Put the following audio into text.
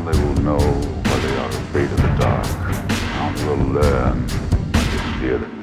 They will know why they are afraid of the dark. None will learn when they fear the